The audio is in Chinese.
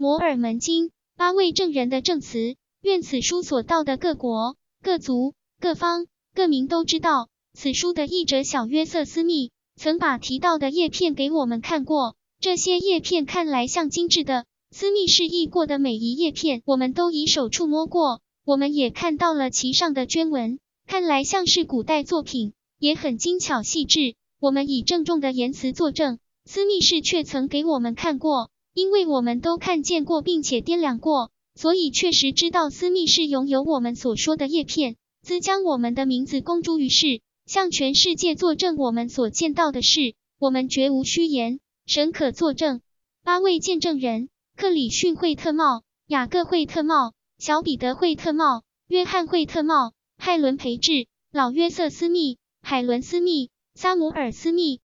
摩尔门经，八位证人的证词。愿此书所到的各国、各族、各方、各民都知道，此书的译者小约瑟斯密曾把提到的叶片给我们看过。这些叶片看来像精致的，斯密示意过的每一叶片，我们都以手触摸过。我们也看到了其上的绢纹，看来像是古代作品，也很精巧细致。我们以郑重的言辞作证，斯密士却曾给我们看过，因为我们都看见过，并且掂量过。所以确实知道私密是拥有我们所说的叶片，兹将我们的名字公诸于世，向全世界作证我们所见到的事，我们绝无虚言，神可作证。八位见证人：克里逊惠特茂、雅各惠特茂、小彼得惠特茂、约翰惠特茂、派伦培智、老约瑟斯密、海伦斯密、萨姆尔斯密、